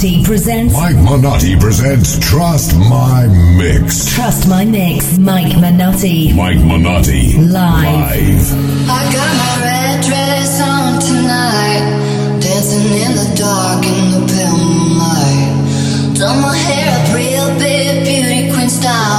Minotti presents. Mike Manotti presents Trust My Mix. Trust My Mix. Mike Manotti. Mike Manotti Live. Live. I got my red dress on tonight. Dancing in the dark in the pale moonlight. Done my hair up real big, beauty queen style.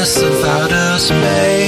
Vastness of outer space.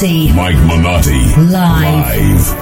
Minotti. Mike Minotti Live. live.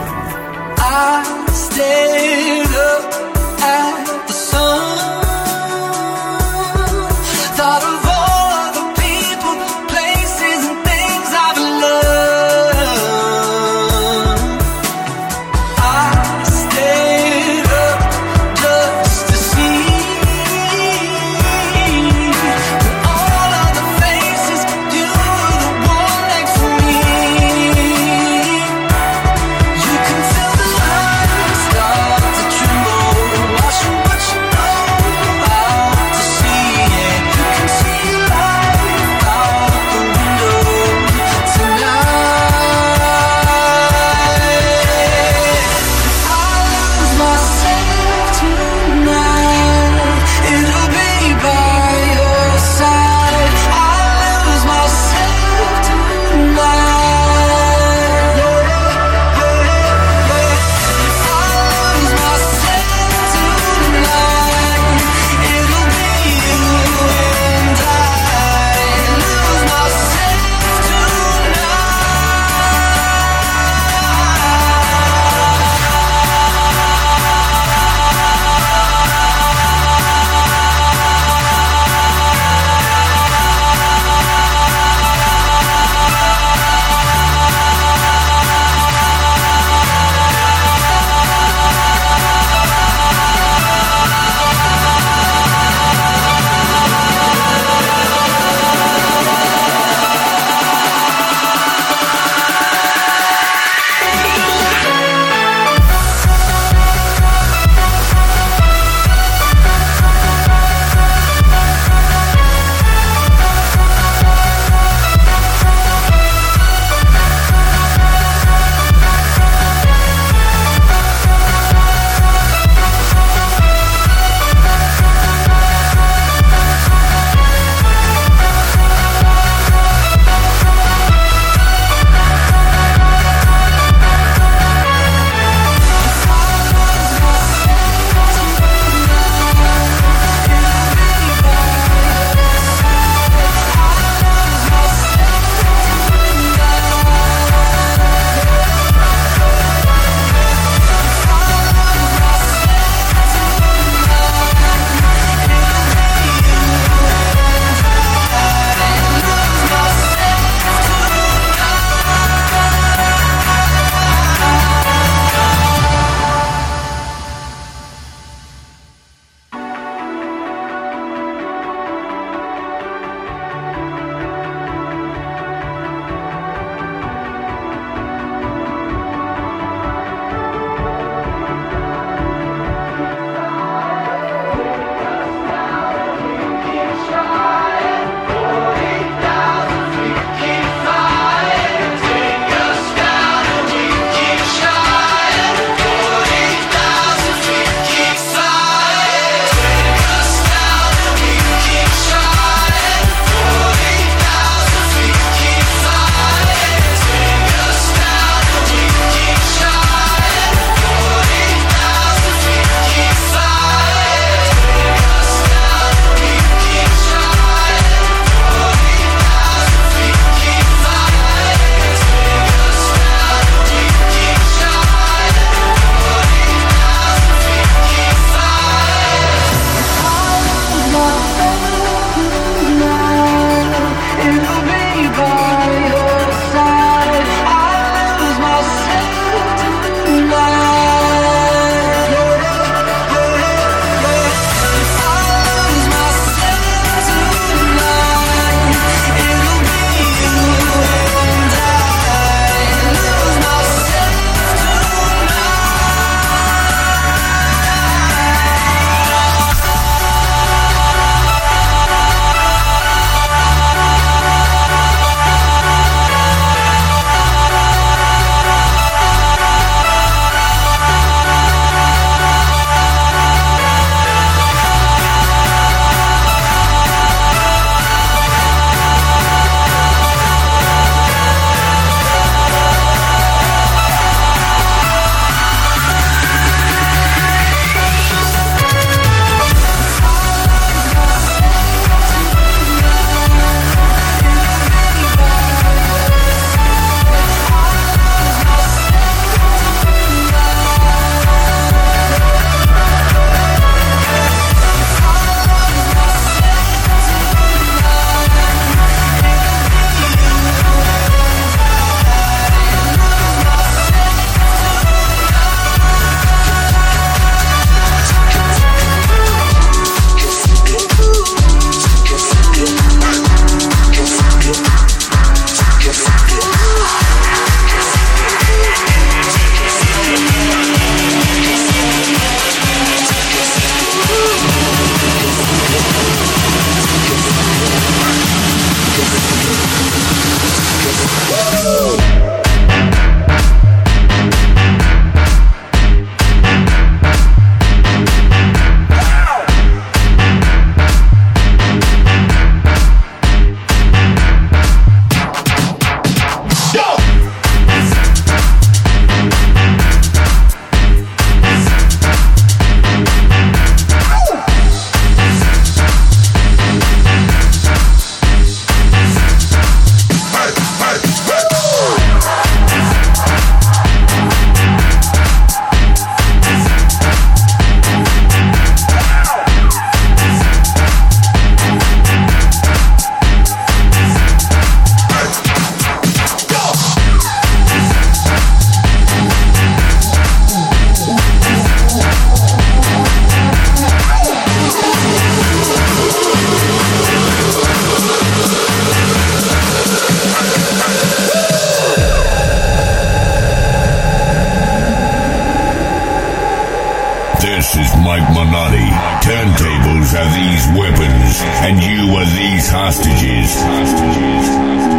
Are these weapons, and you are these hostages.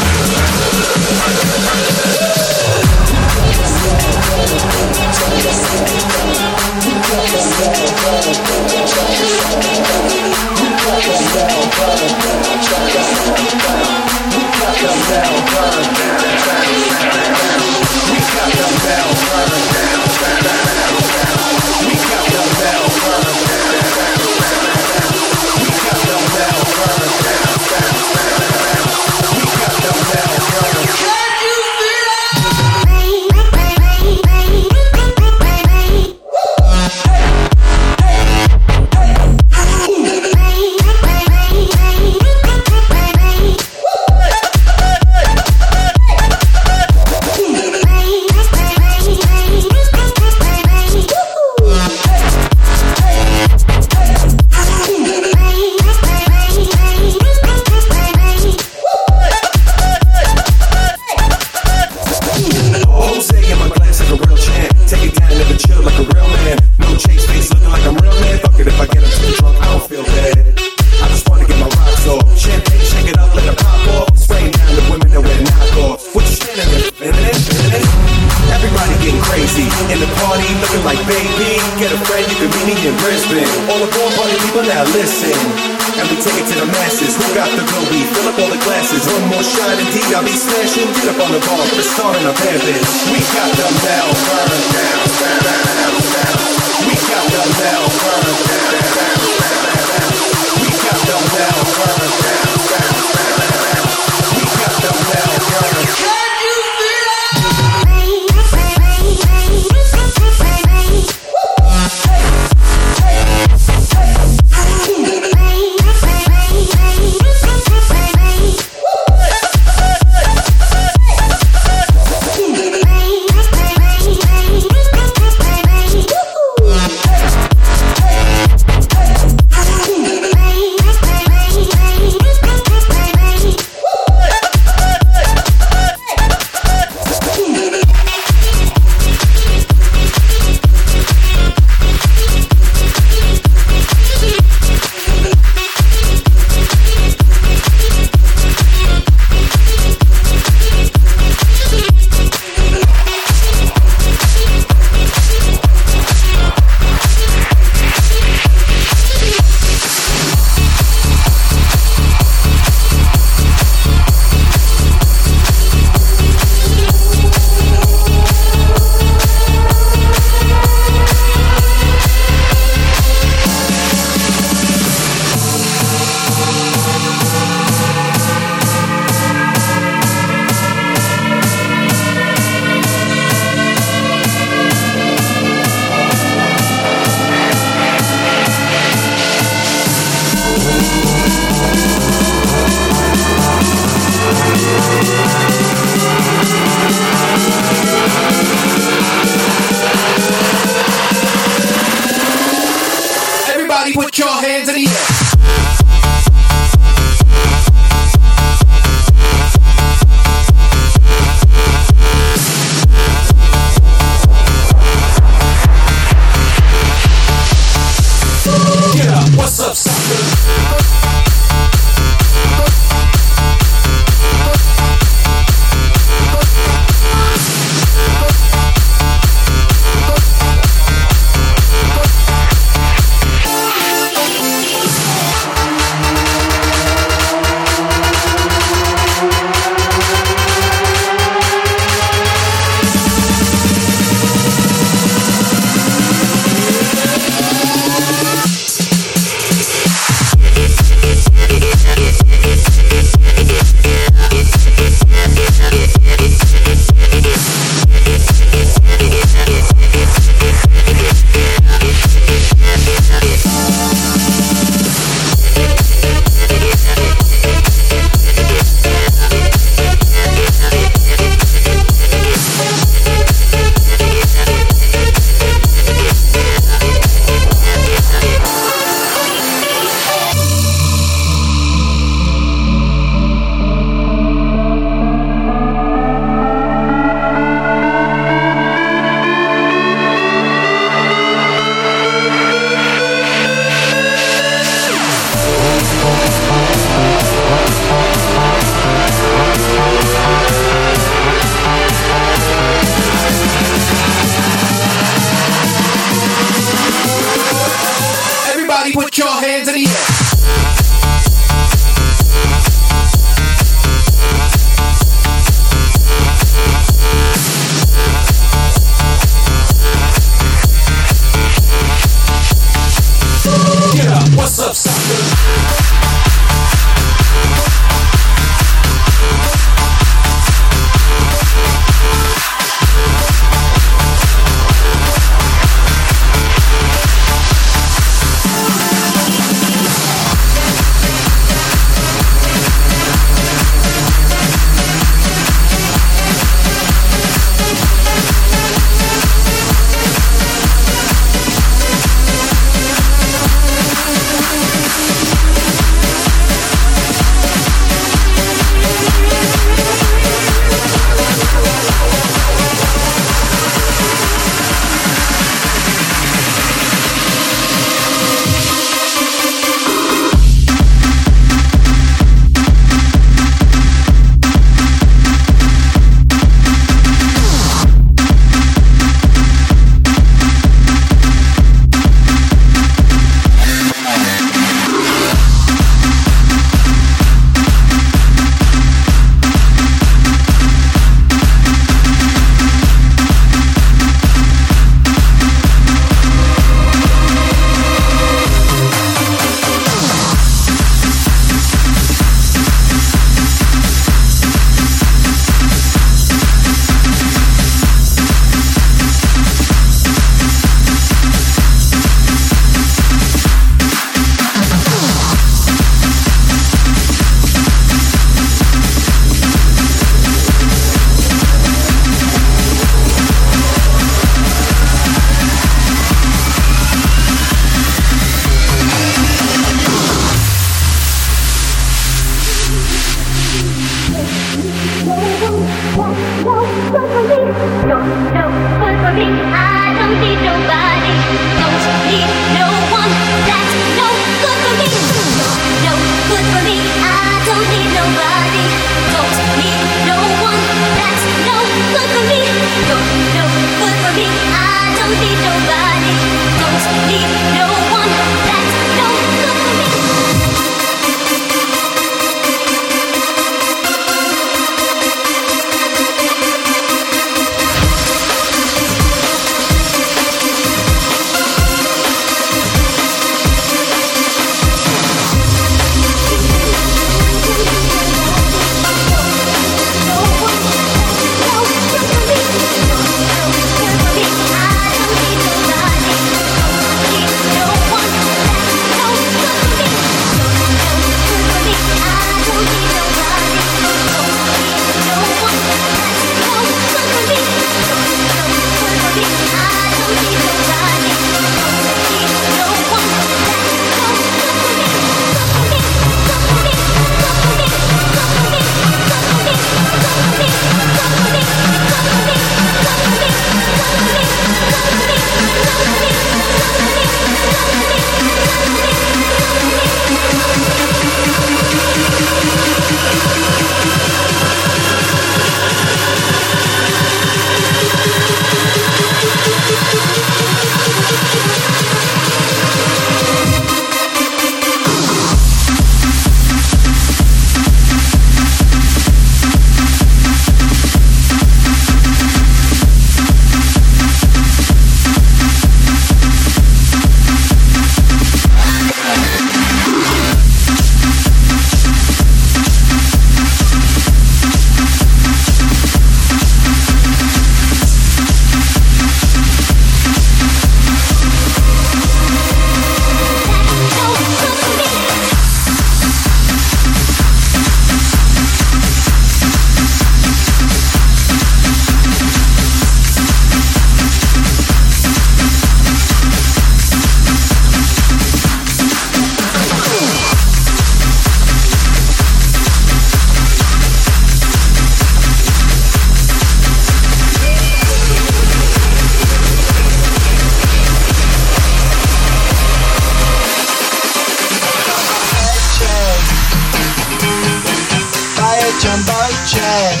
jumbo jet.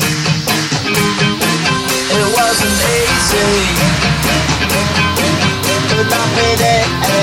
It wasn't easy, but I made it.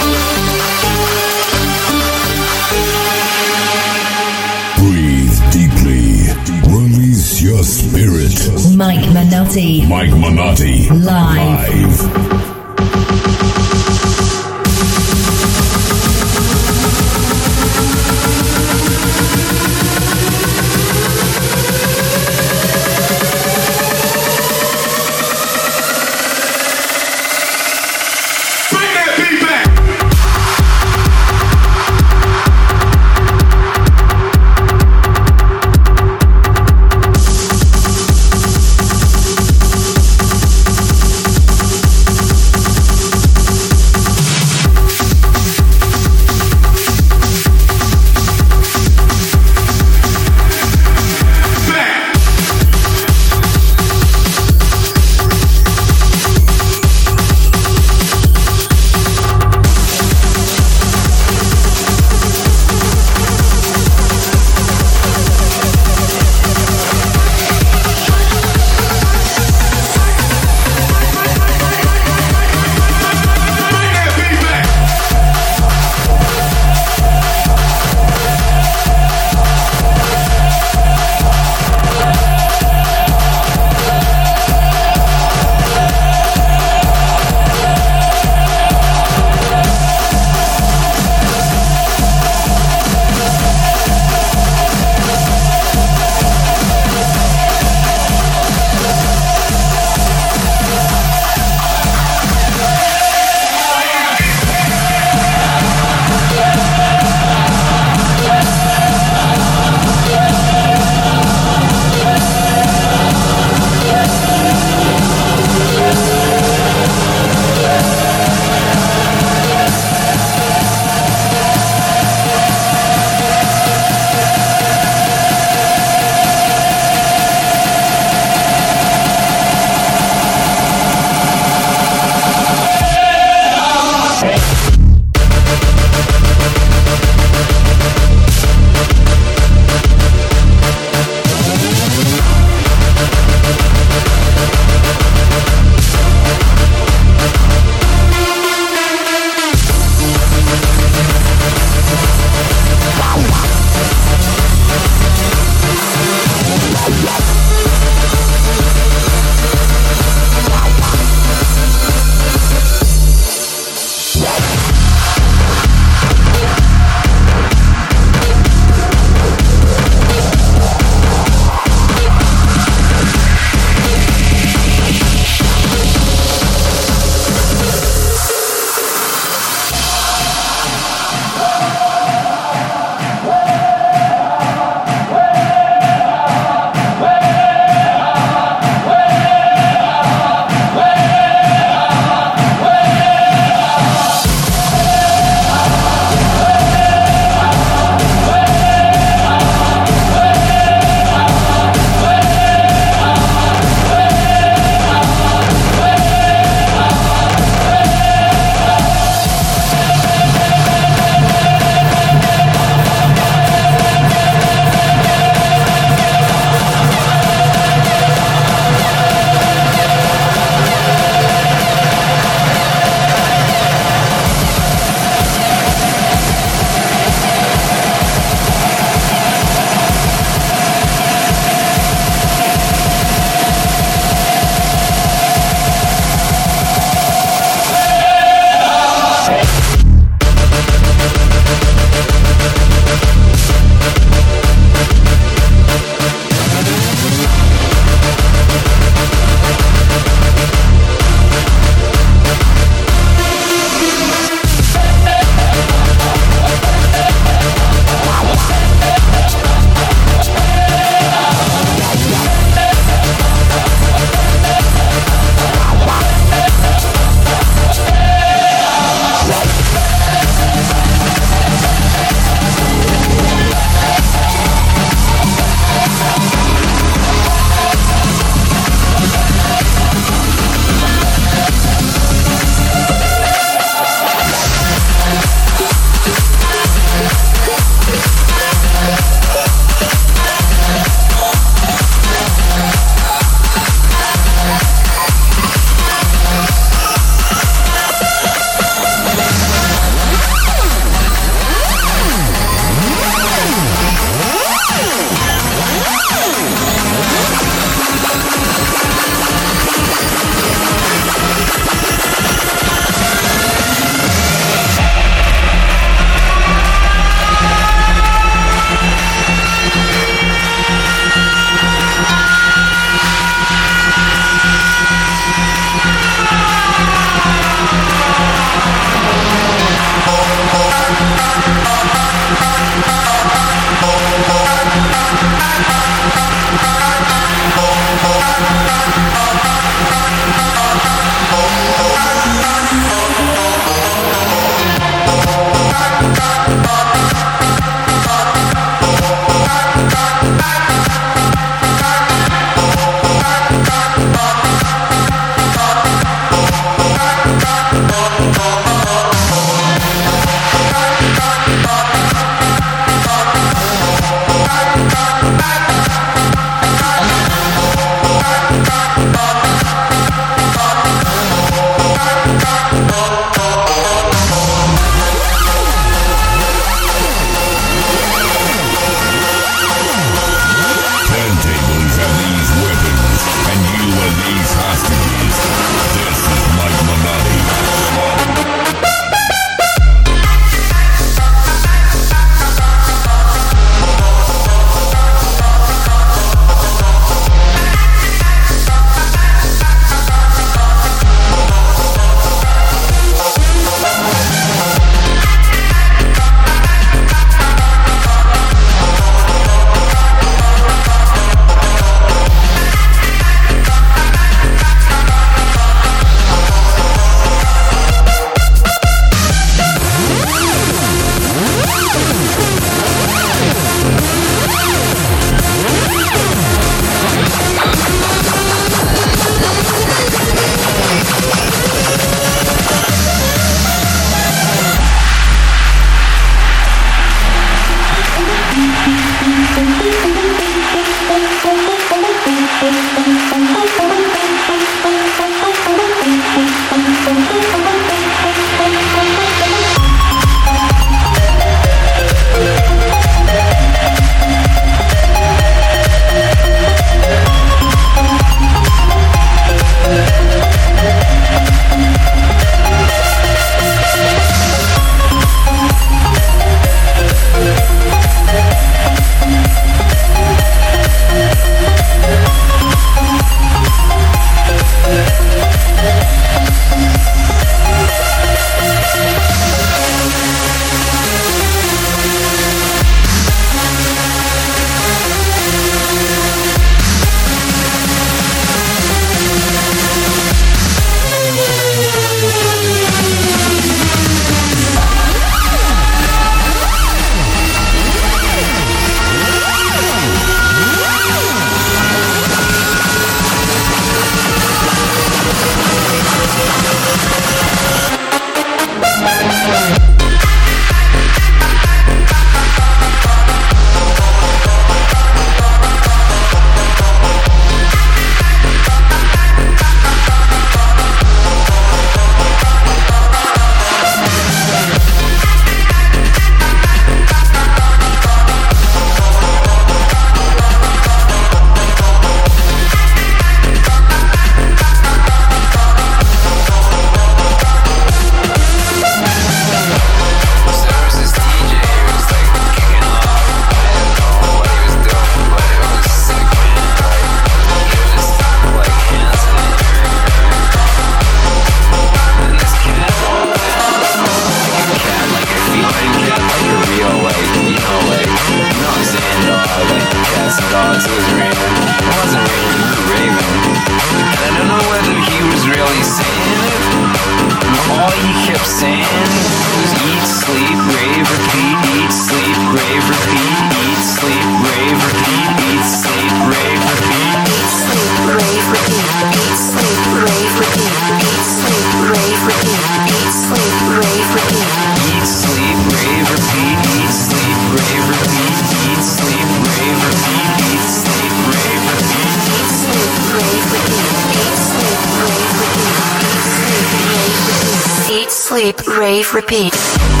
Wave Repeat.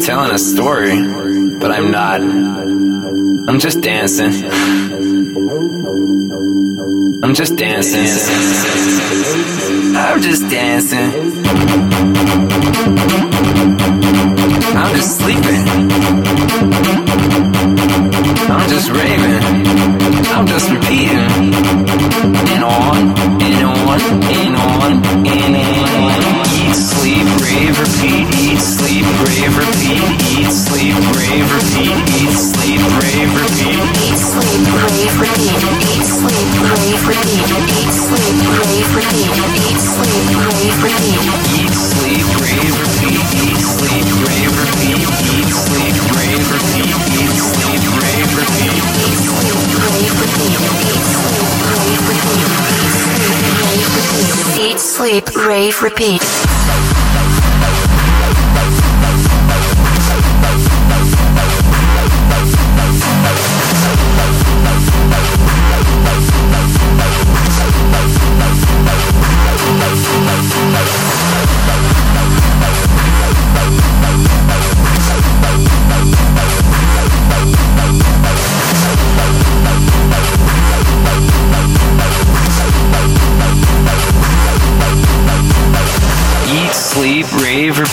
I'm telling a story, but I'm not. I'm just dancing. I'm just dancing. I'm just dancing. I'm just sleeping. I'm just raving. I'm just repeating. And on, and on, and on, and on. Sleep, rave, repeat. Eat, sleep, rave, repeat. Eat, sleep, rave, repeat. Eat, sleep, rave, repeat. Eat, sleep, rave, repeat. Eat, sleep, rave, repeat. Eat, sleep, rave, repeat. Eat, sleep, rave, repeat. Eat, sleep, rave, repeat. Eat, sleep, rave, repeat. Eat, sleep, rave, repeat. Eat, sleep, rave, repeat. Eat, sleep, rave, repeat. Eat, sleep, rave, repeat. Eat, sleep, rave, repeat. Eat, sleep, rave, repeat.